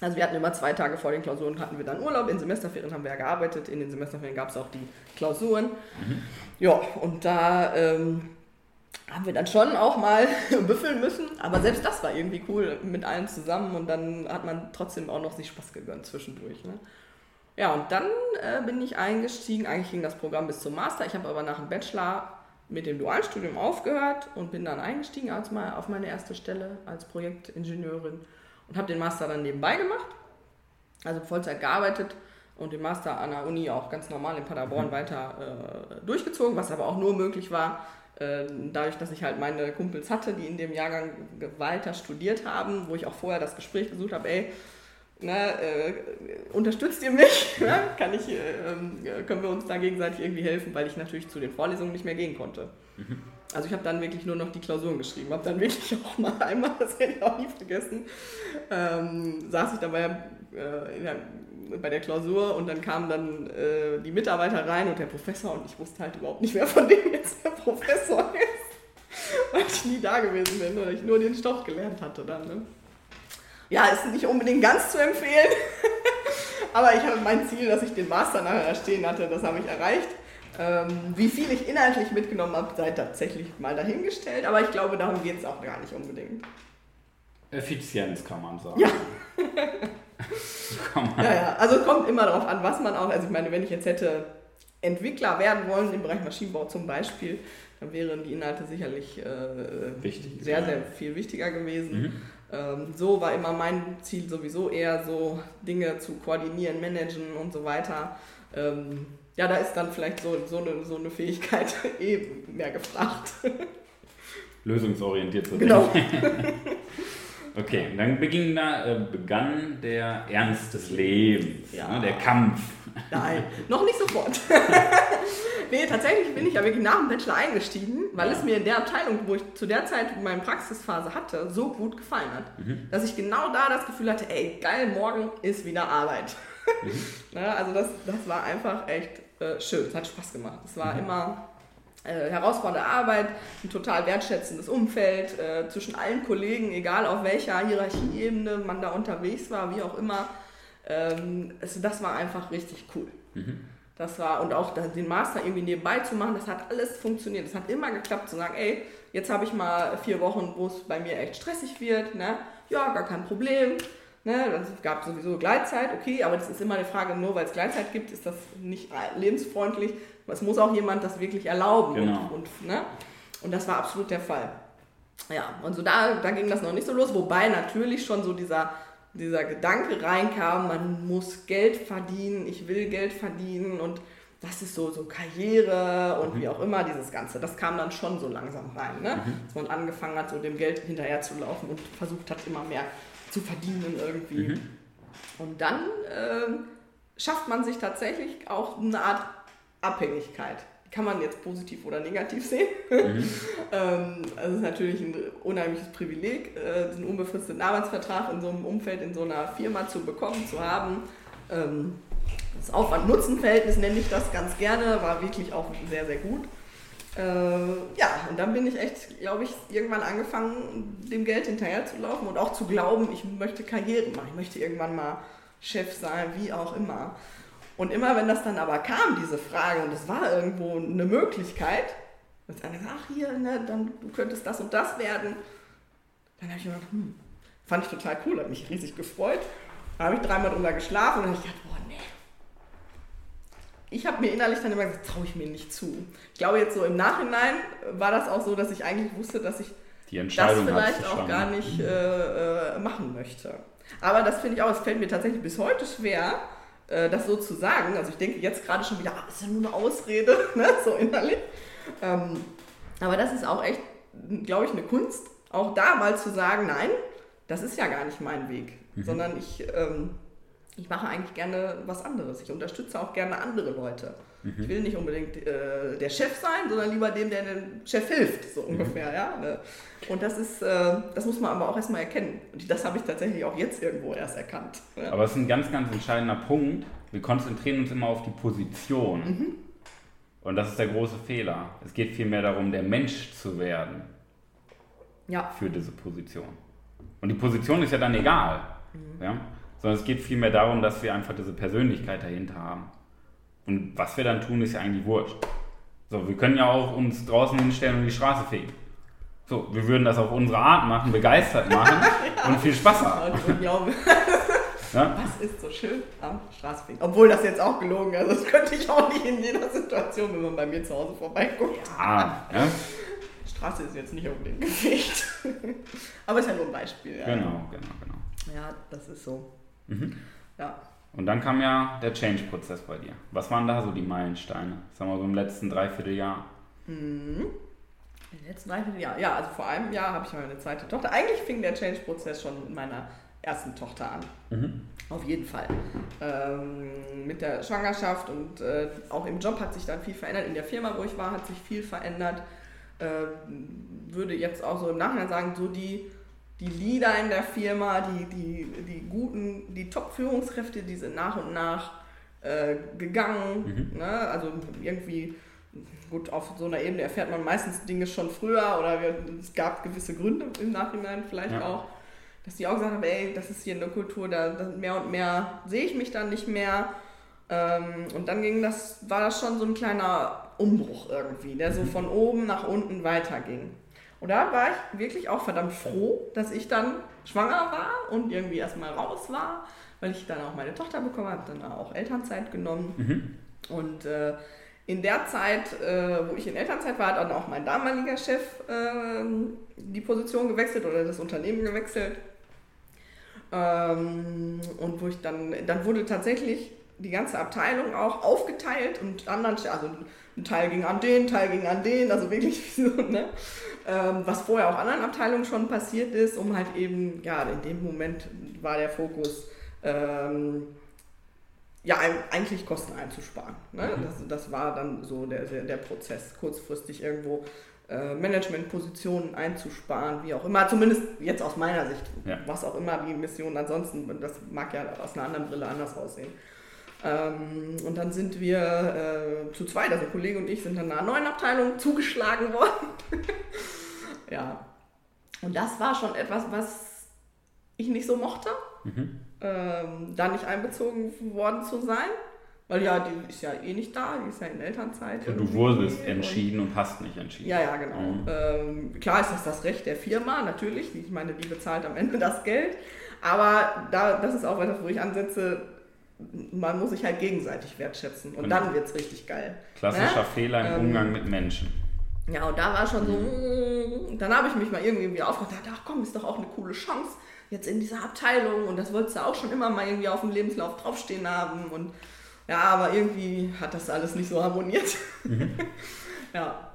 Also wir hatten immer zwei Tage vor den Klausuren hatten wir dann Urlaub, in Semesterferien haben wir ja gearbeitet, in den Semesterferien gab es auch die Klausuren. Mhm. Ja, und da ähm, haben wir dann schon auch mal <laughs> büffeln müssen, aber selbst das war irgendwie cool mit allen zusammen und dann hat man trotzdem auch noch sich Spaß gegönnt zwischendurch. Ne? Ja, und dann äh, bin ich eingestiegen, eigentlich ging das Programm bis zum Master, ich habe aber nach dem Bachelor mit dem Dualstudium aufgehört und bin dann eingestiegen als mal auf meine erste Stelle als Projektingenieurin und habe den Master dann nebenbei gemacht, also Vollzeit gearbeitet und den Master an der Uni auch ganz normal in Paderborn mhm. weiter äh, durchgezogen, was aber auch nur möglich war, äh, dadurch, dass ich halt meine Kumpels hatte, die in dem Jahrgang weiter studiert haben, wo ich auch vorher das Gespräch gesucht habe, ey, na, äh, unterstützt ihr mich? <laughs> Ja? Kann ich, äh, können wir uns da gegenseitig irgendwie helfen, weil ich natürlich zu den Vorlesungen nicht mehr gehen konnte. Mhm. Also ich habe dann wirklich nur noch die Klausuren geschrieben, habe dann <laughs> wirklich auch mal einmal, das hätte ich auch nie vergessen, ähm, saß ich dabei äh, der, bei der Klausur und dann kamen dann äh, die Mitarbeiter rein und der Professor und ich wusste halt überhaupt nicht, wer von denen jetzt der Professor <laughs> ist, weil ich nie da gewesen bin oder ich nur den Stoff gelernt hatte dann. Ne? Ja, ist nicht unbedingt ganz zu empfehlen. <laughs> Aber ich habe mein Ziel, dass ich den Master nachher stehen hatte, das habe ich erreicht. Ähm, wie viel ich inhaltlich mitgenommen habe, sei tatsächlich mal dahingestellt. Aber ich glaube, darum geht es auch gar nicht unbedingt. Effizienz kann man sagen. Ja. <laughs> ja, ja. Also es kommt immer darauf an, was man auch. Also ich meine, wenn ich jetzt hätte Entwickler werden wollen im Bereich Maschinenbau zum Beispiel, dann wären die Inhalte sicherlich äh, Wichtig, sehr, ja. sehr viel wichtiger gewesen. Mhm. Ähm, so war immer mein Ziel sowieso eher so Dinge zu koordinieren, managen und so weiter. Ähm, ja, da ist dann vielleicht so, so, eine, so eine Fähigkeit <laughs> eben mehr gefragt. <laughs> Lösungsorientiert zu Genau. <laughs> okay, dann beging da, äh, begann der Ernst des Lebens, ja. ne, der Kampf. Nein, noch nicht sofort. <laughs> nee, tatsächlich bin ich ja wirklich nach dem Bachelor eingestiegen, weil ja. es mir in der Abteilung, wo ich zu der Zeit meine Praxisphase hatte, so gut gefallen hat, mhm. dass ich genau da das Gefühl hatte, ey, geil, morgen ist wieder Arbeit. Mhm. <laughs> Na, also das, das war einfach echt äh, schön, es hat Spaß gemacht. Es war mhm. immer äh, herausfordernde Arbeit, ein total wertschätzendes Umfeld äh, zwischen allen Kollegen, egal auf welcher Hierarchieebene man da unterwegs war, wie auch immer. Ähm, also das war einfach richtig cool. Mhm. Das war, und auch den Master irgendwie nebenbei zu machen, das hat alles funktioniert. Es hat immer geklappt zu sagen, ey, jetzt habe ich mal vier Wochen, wo es bei mir echt stressig wird, ne? Ja, gar kein Problem. Ne? Es gab sowieso Gleitzeit, okay, aber das ist immer eine Frage, nur weil es Gleitzeit gibt, ist das nicht lebensfreundlich. Es muss auch jemand das wirklich erlauben. Genau. Und, und, ne? und das war absolut der Fall. Ja, und so da, da ging das noch nicht so los, wobei natürlich schon so dieser, dieser Gedanke reinkam, man muss Geld verdienen, ich will Geld verdienen und das ist so, so Karriere und mhm. wie auch immer, dieses Ganze. Das kam dann schon so langsam rein, ne? Mhm. dass man angefangen hat, so dem Geld hinterher zu laufen und versucht hat, immer mehr zu verdienen irgendwie. Mhm. Und dann äh, schafft man sich tatsächlich auch eine Art Abhängigkeit. Kann man jetzt positiv oder negativ sehen. Mhm. <laughs> ähm, also es ist natürlich ein unheimliches Privileg, äh, diesen unbefristeten Arbeitsvertrag in so einem Umfeld, in so einer Firma zu bekommen, zu haben. Ähm, das Aufwand-Nutzen-Verhältnis nenne ich das ganz gerne, war wirklich auch sehr, sehr gut. Äh, ja, und dann bin ich echt, glaube ich, irgendwann angefangen, dem Geld hinterher zu laufen und auch zu glauben, ich möchte Karriere machen, ich möchte irgendwann mal Chef sein, wie auch immer. Und immer wenn das dann aber kam, diese Frage, und es war irgendwo eine Möglichkeit, wenn es einer sagt, ach hier, ne, dann du könntest das und das werden, dann habe ich mir gedacht, hm, fand ich total cool, hat mich riesig gefreut. Da habe ich dreimal drüber geschlafen und dann habe ich gedacht, boah, nee, ich habe mir innerlich dann immer gesagt, traue ich mir nicht zu. Ich glaube, jetzt so im Nachhinein war das auch so, dass ich eigentlich wusste, dass ich das vielleicht auch gar nicht mhm. äh, äh, machen möchte. Aber das finde ich auch, es fällt mir tatsächlich bis heute schwer, äh, das so zu sagen. Also ich denke jetzt gerade schon wieder, ah, ist ja nur eine Ausrede, <laughs> ne? so innerlich. Ähm, aber das ist auch echt, glaube ich, eine Kunst, auch da mal zu sagen, nein, das ist ja gar nicht mein Weg, mhm. sondern ich ähm, ich mache eigentlich gerne was anderes. Ich unterstütze auch gerne andere Leute. Mhm. Ich will nicht unbedingt äh, der Chef sein, sondern lieber dem, der dem Chef hilft, so mhm. ungefähr. Ja? Ne? Und das ist, äh, das muss man aber auch erstmal erkennen. Und das habe ich tatsächlich auch jetzt irgendwo erst erkannt. Ja? Aber es ist ein ganz, ganz entscheidender Punkt. Wir konzentrieren uns immer auf die Position. Mhm. Und das ist der große Fehler. Es geht vielmehr darum, der Mensch zu werden. Ja. Für diese Position. Und die Position ist ja dann egal. Mhm. Ja? sondern es geht vielmehr darum, dass wir einfach diese Persönlichkeit dahinter haben. Und was wir dann tun, ist ja eigentlich wurscht. So, wir können ja auch uns draußen hinstellen und die Straße fegen. So, wir würden das auf unsere Art machen, begeistert machen ja. <laughs> und viel Spaß haben. <laughs> ja? Was ist so schön am Straßenfegen? Obwohl das jetzt auch gelogen ist. Also das könnte ich auch nicht in jeder Situation, wenn man bei mir zu Hause vorbeiguckt. Ja, ja. Straße ist jetzt nicht unbedingt gefegt. <laughs> Aber es ist ja nur ein Beispiel. Ja. Genau, genau, genau. Ja, das ist so. Mhm. Ja. Und dann kam ja der Change-Prozess bei dir. Was waren da so die Meilensteine? Sagen wir so im letzten Dreivierteljahr. Mhm. Im letzten Dreivierteljahr, ja, also vor einem Jahr habe ich meine zweite Tochter. Eigentlich fing der Change-Prozess schon mit meiner ersten Tochter an. Mhm. Auf jeden Fall. Ähm, mit der Schwangerschaft und äh, auch im Job hat sich dann viel verändert. In der Firma, wo ich war, hat sich viel verändert. Ähm, würde jetzt auch so im Nachhinein sagen, so die die Leader in der Firma, die, die, die guten, die Top-Führungskräfte, die sind nach und nach äh, gegangen. Mhm. Ne? Also irgendwie, gut, auf so einer Ebene erfährt man meistens Dinge schon früher oder wir, es gab gewisse Gründe im Nachhinein vielleicht ja. auch, dass die auch gesagt haben, ey, das ist hier eine Kultur, da, da mehr und mehr sehe ich mich dann nicht mehr. Ähm, und dann ging das, war das schon so ein kleiner Umbruch irgendwie, der so mhm. von oben nach unten weiterging. Und da war ich wirklich auch verdammt froh, dass ich dann schwanger war und irgendwie erstmal raus war, weil ich dann auch meine Tochter bekommen habe, dann auch Elternzeit genommen. Mhm. Und äh, in der Zeit, äh, wo ich in Elternzeit war, hat dann auch mein damaliger Chef äh, die Position gewechselt oder das Unternehmen gewechselt. Ähm, und wo ich dann, dann wurde tatsächlich die ganze Abteilung auch aufgeteilt und anderen, also ein Teil ging an den, ein Teil ging an den, also wirklich <laughs> so, ne? Ähm, was vorher auch anderen Abteilungen schon passiert ist, um halt eben, ja, in dem Moment war der Fokus, ähm, ja, eigentlich Kosten einzusparen. Ne? Mhm. Das, das war dann so der, der, der Prozess, kurzfristig irgendwo äh, Managementpositionen einzusparen, wie auch immer, zumindest jetzt aus meiner Sicht, ja. was auch immer die Mission ansonsten, das mag ja aus einer anderen Brille anders aussehen. Ähm, und dann sind wir äh, zu zweit, also Kollege und ich, sind dann einer neuen Abteilung zugeschlagen worden. <laughs> ja. Und das war schon etwas, was ich nicht so mochte, mhm. ähm, da nicht einbezogen worden zu sein. Weil ja, die ist ja eh nicht da, die ist ja in Elternzeit. Ja, du wurdest entschieden und, und, hast nicht entschieden. Ja, ja, genau. Mhm. Ähm, klar ist das das Recht der Firma, natürlich. Ich meine, die bezahlt am Ende das Geld. Aber da, das ist auch etwas, wo ich ansetze, man muss sich halt gegenseitig wertschätzen und, und dann wird es richtig geil. Klassischer ja? Fehler im ähm, Umgang mit Menschen. Ja, und da war schon so, mm, dann habe ich mich mal irgendwie aufgedacht, ach komm, ist doch auch eine coole Chance jetzt in dieser Abteilung und das wolltest du auch schon immer mal irgendwie auf dem Lebenslauf draufstehen haben und ja, aber irgendwie hat das alles nicht so harmoniert. Mhm. <laughs> ja.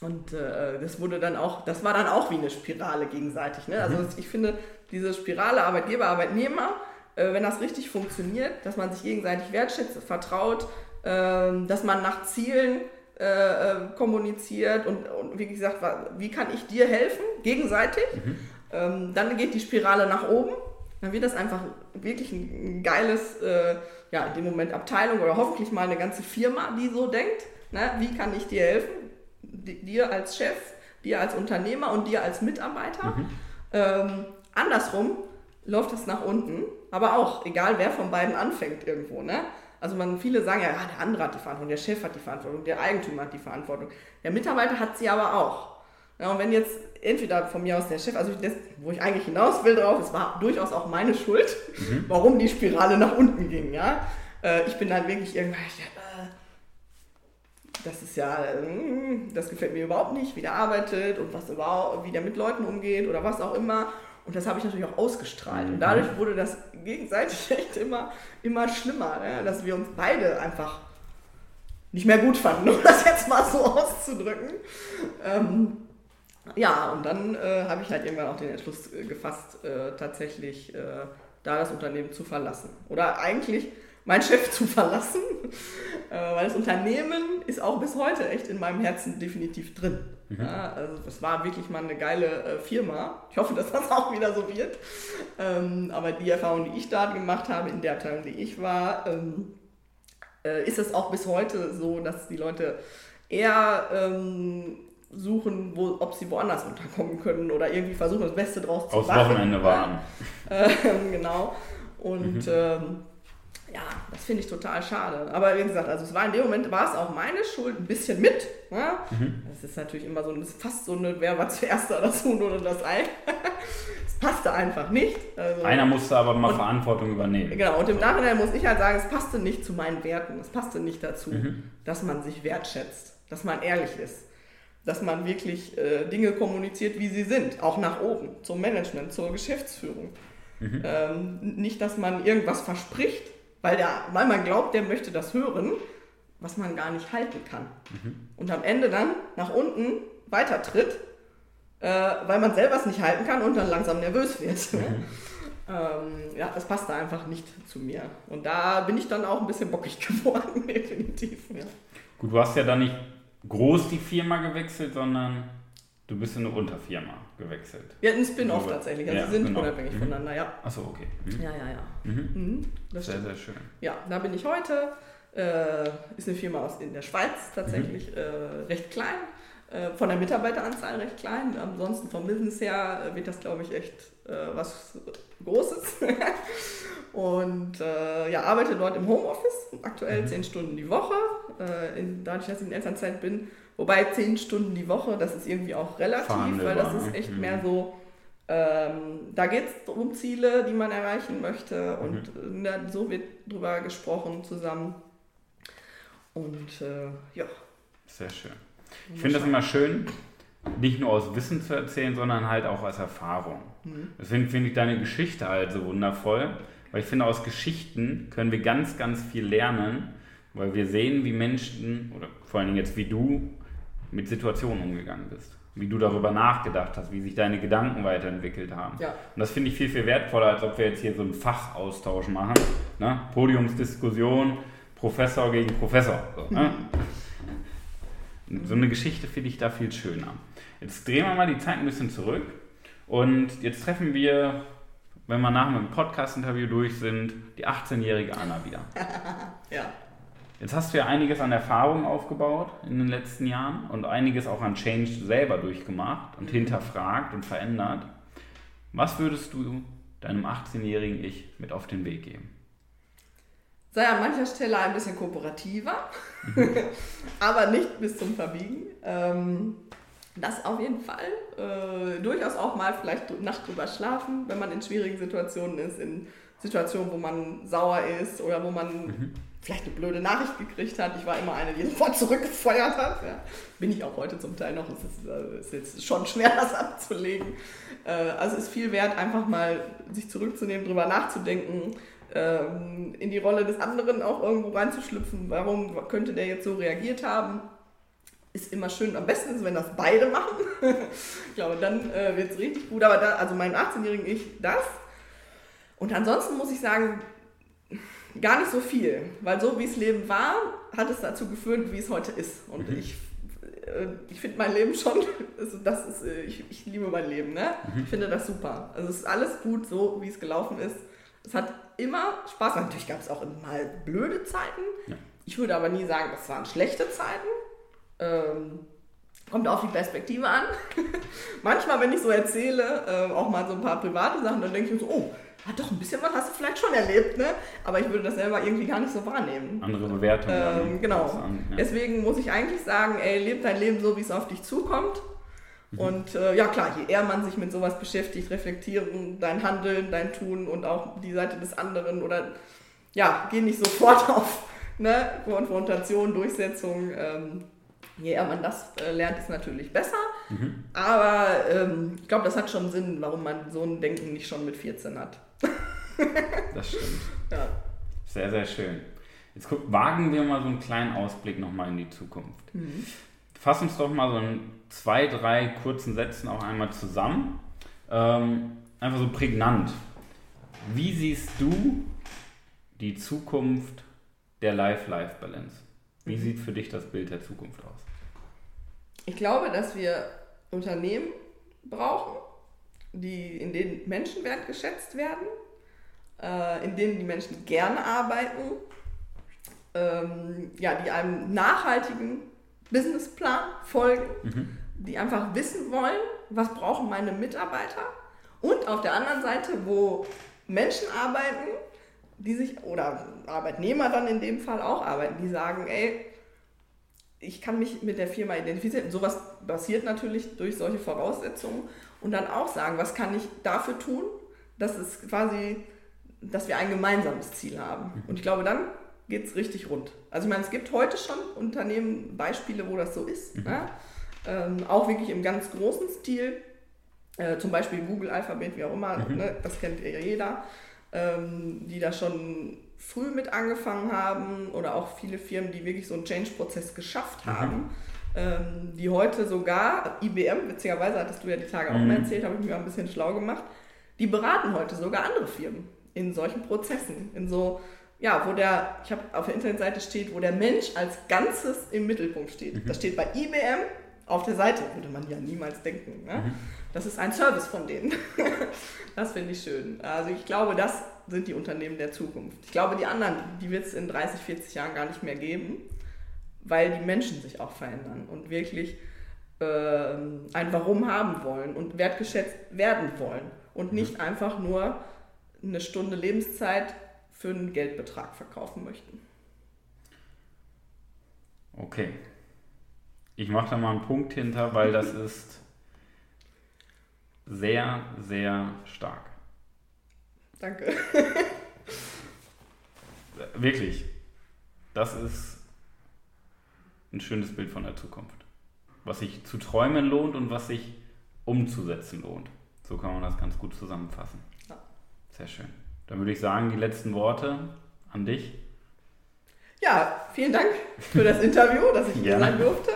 Und äh, das wurde dann auch, das war dann auch wie eine Spirale gegenseitig. Ne? Also mhm. ich finde, diese Spirale Arbeitgeber, Arbeitnehmer, äh, wenn das richtig funktioniert, dass man sich gegenseitig wertschätzt, vertraut, äh, dass man nach Zielen äh, äh, kommuniziert und, und, wie gesagt, wie kann ich dir helfen, gegenseitig, mhm. ähm, dann geht die Spirale nach oben. Dann wird das einfach wirklich ein, geiles, äh, ja, in dem Moment Abteilung oder hoffentlich mal eine ganze Firma, die so denkt. Ne? Wie kann ich dir helfen? dir als Chef, dir als Unternehmer und dir als Mitarbeiter. Mhm. Ähm, andersrum läuft es nach unten, aber auch egal, wer von beiden anfängt irgendwo. Ne? Also man, viele sagen ja, ja, der andere hat die Verantwortung, der Chef hat die Verantwortung, der Eigentümer hat die Verantwortung. Der Mitarbeiter hat sie aber auch. Ja, und wenn jetzt entweder von mir aus der Chef, also das, wo ich eigentlich hinaus will drauf, es war durchaus auch meine Schuld, mhm. warum die Spirale nach unten ging. Ja? Äh, ich bin dann wirklich irgendwann, das ist ja, hm, das gefällt mir überhaupt nicht, wie der arbeitet und was überhaupt, wie der mit Leuten umgeht oder was auch immer. Und das habe ich natürlich auch ausgestrahlt. Und mhm. dadurch wurde das gegenseitig <laughs> echt immer, immer schlimmer, ne? dass wir uns beide einfach nicht mehr gut fanden, <laughs> um das jetzt mal so auszudrücken. Ähm, ja, und dann äh, habe ich halt irgendwann auch den Entschluss äh, gefasst, äh, tatsächlich äh, da das Unternehmen zu verlassen. Oder eigentlich meinen Chef zu verlassen, äh, weil das Unternehmen ist auch bis heute echt in meinem Herzen definitiv drin. Mhm. Ja, also es war wirklich mal eine geile äh, Firma. Ich hoffe, dass das <laughs> auch wieder so wird. Ähm, aber die Erfahrung, die ich da gemacht habe, in der Abteilung, die ich war, ähm, äh, ist es auch bis heute so, dass die Leute eher ähm, suchen, wo, ob sie woanders unterkommen können oder irgendwie versuchen, das Beste draus zu machen. Aus Wochenende waren. <laughs> Genau. Und mhm. ähm, ja, das finde ich total schade. Aber wie gesagt, also es war in dem Moment, war es auch meine Schuld, ein bisschen mit. Ja? Mhm. Das ist natürlich immer so, fast so eine, wer war zuerst da, das Huhn oder das Ei. <laughs> Es passte einfach nicht. Also, Einer musste aber mal und, Verantwortung übernehmen. Genau, und im Nachhinein muss ich halt sagen, es passte nicht zu meinen Werten. Es passte nicht dazu, mhm. dass man sich wertschätzt, dass man ehrlich ist. Dass man wirklich äh, Dinge kommuniziert, wie sie sind, auch nach oben, zum Management, zur Geschäftsführung. Mhm. Ähm, nicht, dass man irgendwas verspricht, weil, der, weil man glaubt, der möchte das hören, was man gar nicht halten kann. Mhm. Und am Ende dann nach unten weitertritt, äh, weil man selber es nicht halten kann und dann langsam nervös wird. Mhm. <laughs> ähm, ja, das passt da einfach nicht zu mir. Und da bin ich dann auch ein bisschen bockig <laughs> geworden, definitiv. Ja. Gut, du hast ja dann nicht groß die Firma gewechselt, sondern Du bist in eine Unterfirma gewechselt. Ja, ein Spin-off tatsächlich. Also ja, sind genau. unabhängig mhm. voneinander, ja. Achso, okay. Mhm. Ja, ja, ja. Mhm. Mhm, sehr, stimmt. sehr schön. Ja, da bin ich heute. Äh, ist eine Firma aus in der Schweiz tatsächlich mhm. äh, recht klein. Äh, von der Mitarbeiteranzahl recht klein. Ansonsten vom Business her äh, wird das, glaube ich, echt äh, was Großes. <laughs> Und äh, ja, arbeite dort im Homeoffice, aktuell mhm. zehn Stunden die Woche. in, dadurch, dass ich in Elternzeit bin, Wobei zehn Stunden die Woche, das ist irgendwie auch relativ, Verhandelbar. weil das ist echt mhm. mehr so, ähm, da geht es um Ziele, die man erreichen möchte und mhm. äh, so wird drüber gesprochen zusammen. Und äh, ja. Sehr schön. Ich finde das immer schön, nicht nur aus Wissen zu erzählen, sondern halt auch aus Erfahrung. Mhm. Deswegen finde ich deine Geschichte halt so wundervoll, weil ich finde, aus Geschichten können wir ganz, ganz viel lernen, weil wir sehen, wie Menschen, oder vor allen Dingen jetzt wie du, mit Situationen umgegangen bist. Wie du darüber nachgedacht hast, wie sich deine Gedanken weiterentwickelt haben. Ja. Und das finde ich viel, viel wertvoller, als ob wir jetzt hier so einen Fachaustausch machen. Ne? Podiumsdiskussion, Professor gegen Professor. So, ne? <laughs> so eine Geschichte finde ich da viel schöner. Jetzt drehen wir mal die Zeit ein bisschen zurück und jetzt treffen wir, wenn wir nach dem Podcast-Interview durch sind, die 18-jährige Anna wieder. <laughs> ja. Jetzt hast du ja einiges an Erfahrung aufgebaut in den letzten Jahren und einiges auch an Change selber durchgemacht und hinterfragt und verändert. Was würdest du deinem 18-jährigen Ich mit auf den Weg geben? Sei an mancher Stelle ein bisschen kooperativer, mhm. <laughs> aber nicht bis zum Verbiegen. Ähm, Das auf jeden Fall. Äh, durchaus auch mal vielleicht Nacht drüber schlafen, wenn man in schwierigen Situationen ist, in Situationen, wo man sauer ist oder wo man mhm. Vielleicht eine blöde Nachricht gekriegt hat. Ich war immer eine, die sofort zurückgefeuert hat. Ja. Bin ich auch heute zum Teil noch. Es ist, äh, ist jetzt schon schwer, <laughs> das abzulegen. Äh, also ist viel wert, einfach mal sich zurückzunehmen, drüber nachzudenken, ähm, in die Rolle des anderen auch irgendwo reinzuschlüpfen. Warum könnte der jetzt so reagiert haben? Ist immer schön. Am besten ist, wenn das beide machen. <laughs> ich glaube, dann äh, wird es richtig gut. Aber da, also meinem 18-jährigen Ich das. Und ansonsten muss ich sagen, gar nicht so viel. Weil so wie es Leben war, hat es dazu geführt, wie es heute ist. Und mhm. ich äh, ich finde mein Leben schon, <laughs> also das ist, äh, ich, ich liebe mein Leben, ne? Mhm. Ich finde das super. Also es ist alles gut so, wie es gelaufen ist. Es hat immer Spaß gemacht. Natürlich gab es auch mal blöde Zeiten. Ja. Ich würde aber nie sagen, das waren schlechte Zeiten. Ähm, kommt auf die Perspektive an. <laughs> Manchmal, wenn ich so erzähle, äh, auch mal so ein paar private Sachen, dann denke ich mir so, oh, hat doch ein bisschen was hast du vielleicht schon erlebt, ne? Aber ich würde das selber irgendwie gar nicht so wahrnehmen. Andere Bewertungen. Ähm, genau. An, ja. Deswegen muss ich eigentlich sagen, ey, lebe dein Leben so, wie es auf dich zukommt. Mhm. Und äh, ja klar, je eher man sich mit sowas beschäftigt, reflektieren dein Handeln, dein Tun und auch die Seite des anderen oder ja, geh nicht sofort <laughs> auf ne, Konfrontation, Durchsetzung. Ähm, je eher man das äh, lernt, ist natürlich besser. Mhm. Aber ähm, ich glaube, das hat schon Sinn, warum man so ein Denken nicht schon mit 14 hat. <laughs> das stimmt. Ja. Sehr, sehr schön. Jetzt guck, wagen wir mal so einen kleinen Ausblick nochmal in die Zukunft. Mhm. Fass uns doch mal so in zwei, drei kurzen Sätzen auch einmal zusammen. Ähm, einfach so prägnant. Wie siehst du die Zukunft der Life-Life-Balance? Wie mhm. sieht für dich das Bild der Zukunft aus? Ich glaube, dass wir Unternehmen brauchen, die, in denen Menschen wertgeschätzt werden, äh, in denen die Menschen gerne arbeiten, ähm, ja, die einem nachhaltigen Businessplan folgen, mhm. die einfach wissen wollen, was brauchen meine Mitarbeiter und auf der anderen Seite, wo Menschen arbeiten, die sich, oder Arbeitnehmer dann in dem Fall auch arbeiten, die sagen, ey, ich kann mich mit der Firma identifizieren. Sowas passiert natürlich durch solche Voraussetzungen und dann auch sagen, was kann ich dafür tun, dass es quasi, dass wir ein gemeinsames Ziel haben. Mhm. Und ich glaube, dann geht es richtig rund. Also ich meine, es gibt heute schon Unternehmen, Beispiele, wo das so ist. Mhm. Ne? Ähm, auch wirklich im ganz großen Stil. Äh, zum Beispiel Google Alphabet, wie auch immer, mhm. ne? das kennt ja jeder, ähm, die da schon früh mit angefangen haben oder auch viele Firmen, die wirklich so einen Change-Prozess geschafft mhm. haben. Mhm. Ähm, die heute sogar, IBM, witzigerweise hattest du ja die Tage auch mal mhm. erzählt, habe ich mir ein bisschen schlau gemacht, die beraten heute sogar andere Firmen in solchen Prozessen, in so, ja, wo der, ich habe auf der Internetseite steht, wo der Mensch als Ganzes im Mittelpunkt steht. Mhm. Das steht bei IBM auf der Seite, würde man ja niemals denken. Ne? Mhm. Das ist ein Service von denen. <laughs> das finde ich schön. Also ich glaube, das sind die Unternehmen der Zukunft. Ich glaube, die anderen, die wird es in 30, 40 Jahren gar nicht mehr geben, weil die Menschen sich auch verändern und wirklich äh, ein Warum haben wollen und wertgeschätzt werden wollen und mhm. nicht einfach nur eine Stunde Lebenszeit für einen Geldbetrag verkaufen möchten. Okay. Ich mache da mal einen Punkt hinter, weil das <laughs> ist sehr, sehr stark. Danke. <laughs> Wirklich. Das ist ein schönes Bild von der Zukunft. Was sich zu träumen lohnt und was sich umzusetzen lohnt. So kann man das ganz gut zusammenfassen. Ja. Sehr schön. Dann würde ich sagen, die letzten Worte an dich. Ja, vielen Dank für das Interview, dass ich hier sein durfte.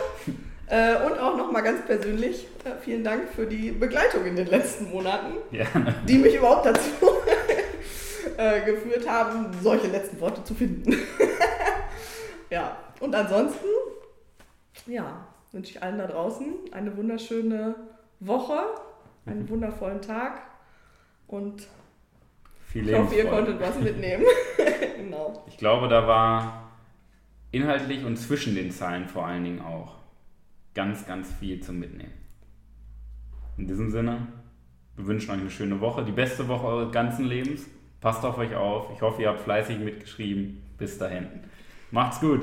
Äh, und auch nochmal ganz persönlich äh, vielen Dank für die Begleitung in den letzten Monaten, ja. die mich überhaupt dazu <laughs> äh, geführt haben, solche letzten Worte zu finden. <laughs> ja, und ansonsten, ja, wünsche ich allen da draußen eine wunderschöne Woche, einen mhm. wundervollen Tag und Viel ich hoffe, ihr konntet was mitnehmen. <laughs> genau. Ich glaube, da war inhaltlich und zwischen den Zeilen vor allen Dingen auch ganz, ganz viel zum Mitnehmen. In diesem Sinne, wir wünschen euch eine schöne Woche, die beste Woche eures ganzen Lebens. Passt auf euch auf. Ich hoffe, ihr habt fleißig mitgeschrieben. Bis dahin. Macht's gut.